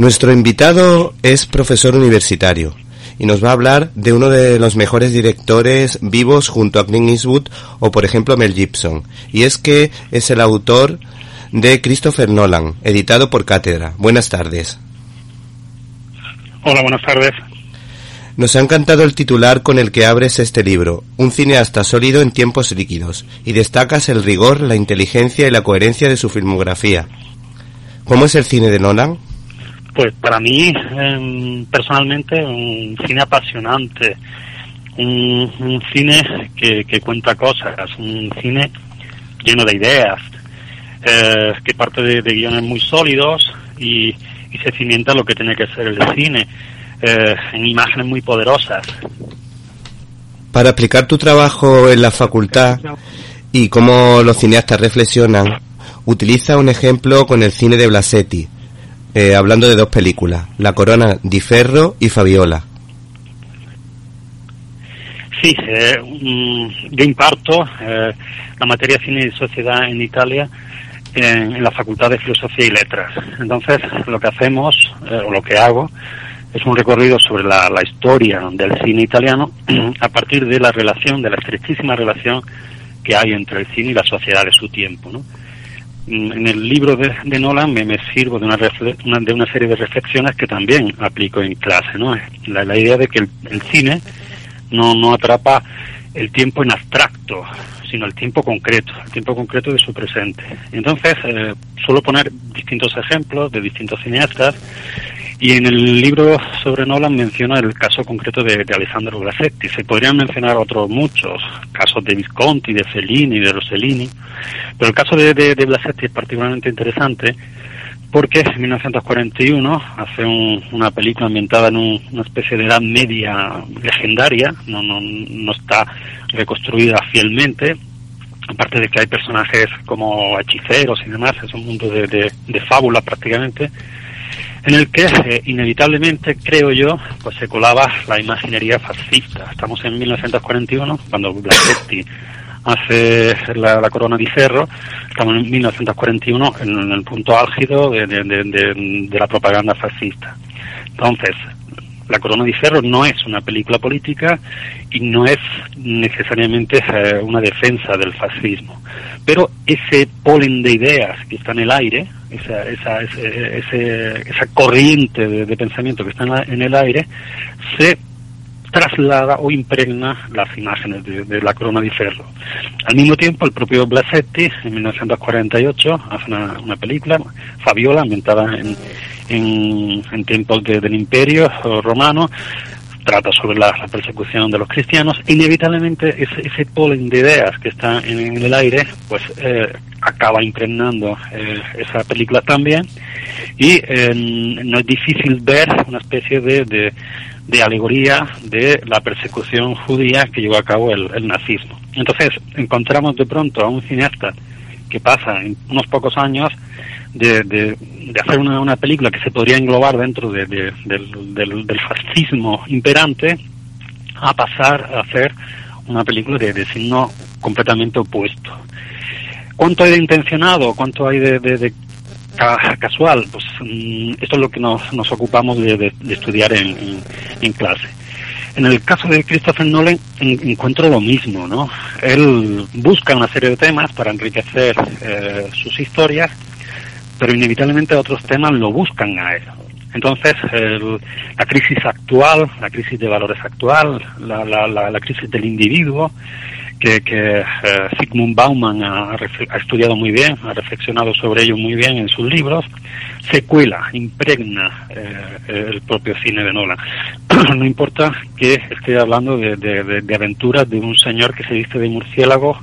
Nuestro invitado es profesor universitario y nos va a hablar de uno de los mejores directores vivos junto a Clint Eastwood o por ejemplo Mel Gibson. Y es que es el autor de Christopher Nolan, editado por Cátedra. Buenas tardes. Hola, buenas tardes. Nos ha encantado el titular con el que abres este libro, un cineasta sólido en tiempos líquidos, y destacas el rigor, la inteligencia y la coherencia de su filmografía. ¿Cómo es el cine de Nolan? Pues para mí, em, personalmente, un cine apasionante, un, cine que, cuenta cosas, un cine lleno de ideas, eh, que parte de, guiones muy sólidos y, se cimienta lo que tiene que ser el cine, eh, en imágenes muy poderosas. Para aplicar tu trabajo en la facultad y cómo los cineastas reflexionan, utiliza un ejemplo con el cine de Blasetti eh, hablando de dos películas, La Corona di Ferro y Fabiola. Sí, eh, mm, yo imparto eh, la materia cine y sociedad en Italia en, la Facultad de Filosofía y Letras. Entonces, lo que hacemos, o lo que hago, es un recorrido sobre la, la, historia del cine italiano a partir de la relación, de la estrechísima relación que hay entre el cine y la sociedad de su tiempo. ¿no? Mm, en el libro de, Nolan me, sirvo de una, de una serie de reflexiones que también aplico en clase, ¿no? La, idea de que el, cine no, no atrapa el tiempo en abstracto, sino el tiempo concreto, el tiempo concreto de su presente. Entonces, eh, suelo poner distintos ejemplos de distintos cineastas y en el libro sobre Nolan menciona el caso concreto de, Alessandro Blasetti. Se podrían mencionar otros muchos, casos de Visconti, de Fellini, de Rossellini, pero el caso de, Blasetti es particularmente interesante porque en 1941 hace una película ambientada en una especie de edad media legendaria, no, no, no está reconstruida fielmente, aparte de que hay personajes como hechiceros y demás, es un mundo de, de, de fábula prácticamente, en el que inevitablemente, creo yo, pues se colaba la imaginería fascista. Estamos en 1941, cuando Blasetti hace la, corona de Cerro, estamos en 1941 en, el punto álgido de, la propaganda fascista. Entonces, la Corona de Cerro no es una película política y no es necesariamente eh, una defensa del fascismo. Pero ese polen de ideas que está en el aire, esa, esa, esa corriente de, pensamiento que está en, el aire, se traslada o impregna las imágenes de, la corona de ferro. Al mismo tiempo, el propio Blasetti, en 1948, hace una, película, Fabiola, ambientada en, en, tiempos del Imperio Romano, trata sobre la, persecución de los cristianos, inevitablemente ese, ese, polen de ideas que está en, el aire, pues eh, acaba impregnando eh, esa película también, y eh, no es difícil ver una especie de, de, alegoría de la persecución judía que llevó a cabo el nazismo. Entonces, encontramos de pronto a un cineasta que pasa en unos pocos años de, de, hacer una, película que se podría englobar dentro de, del, fascismo imperante a pasar a hacer una película de, signo completamente opuesto. ¿Cuánto hay de intencionado? ¿Cuánto hay de, casual? Pues mm, esto es lo que nos, nos ocupamos de, estudiar en, clase. En el caso de Christopher Nolan encuentro lo mismo, ¿no? Él busca una serie de temas para enriquecer eh, sus historias pero inevitablemente otros temas lo buscan a él. Entonces, la crisis actual, la crisis de valores actual, la, la, la, crisis del individuo, que, que eh, Sigmund Bauman ha, estudiado muy bien, ha reflexionado sobre ello muy bien en sus libros, se cuela, impregna eh, el propio cine de Nolan. no importa que esté hablando de, de, de, aventuras de un señor que se viste de murciélago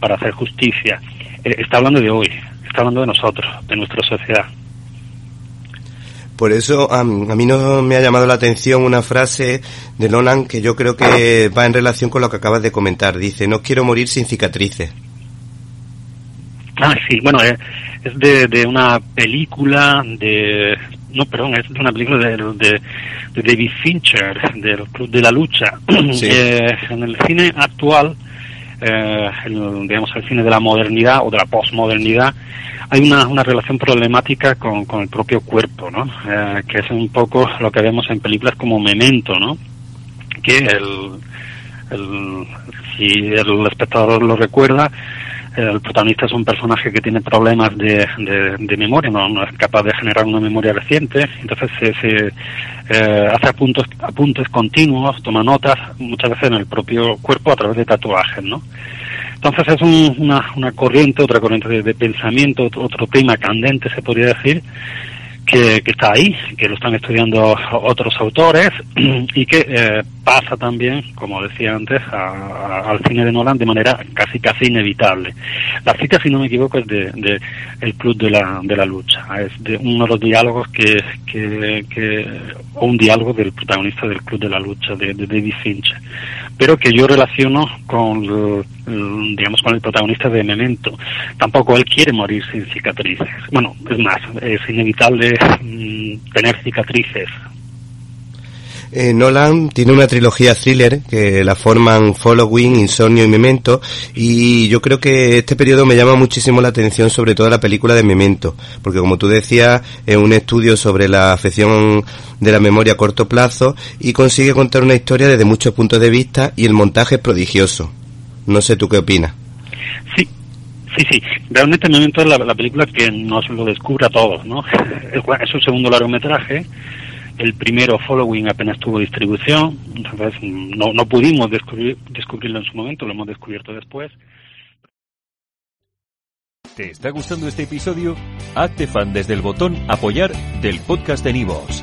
para hacer justicia. Eh, está hablando de hoy, está hablando de nosotros, de nuestra sociedad. Por eso a, mí no me ha llamado la atención una frase de Nolan que yo creo que va en relación con lo que acabas de comentar. Dice, no quiero morir sin cicatrices. Ah, sí, bueno, es, de, una película de... No, perdón, es de una película de, de, David Fincher, del Club de la Lucha. Eh, en el cine actual, eh, el, digamos, el cine de la modernidad o de la posmodernidad, hay una, una relación problemática con, con el propio cuerpo, ¿no? Eh, que es un poco lo que vemos en películas como Memento, ¿no? Que el, el, si el espectador lo recuerda, el protagonista es un personaje que tiene problemas de, de, memoria, no, es capaz de generar una memoria reciente, entonces se, eh, hace apuntes, apuntes continuos, toma notas, muchas veces en el propio cuerpo a través de tatuajes, ¿no? Entonces es una, una corriente, otra corriente de, pensamiento, otro tema candente, se podría decir, que, está ahí, que lo están estudiando otros autores y que eh, pasa también, como decía antes, al cine de Nolan de manera casi casi inevitable. La cita, si no me equivoco, es de, El Club de la, de la Lucha. Es de uno de los diálogos que, que, o un diálogo del protagonista del Club de la Lucha, de, David Finch, pero que yo relaciono con, digamos, con el protagonista de Memento. Tampoco él quiere morir sin cicatrices. Bueno, es más, es inevitable mm, tener cicatrices eh, Nolan tiene una trilogía thriller que la forman Following, Insomnio y Memento y yo creo que este periodo me llama muchísimo la atención sobre todo la película de Memento porque como tú decías es un estudio sobre la afección de la memoria a corto plazo y consigue contar una historia desde muchos puntos de vista y el montaje es prodigioso. No sé tú qué opinas. Sí, Sí, sí, realmente Memento es la, película que nos lo descubre a todos, ¿no? Es un segundo largometraje el primero, Following, apenas tuvo distribución, entonces no, no pudimos descubrir, descubrirlo en su momento, lo hemos descubierto después. ¿Te está gustando este episodio? Hazte fan desde el botón Apoyar del podcast de Nivos.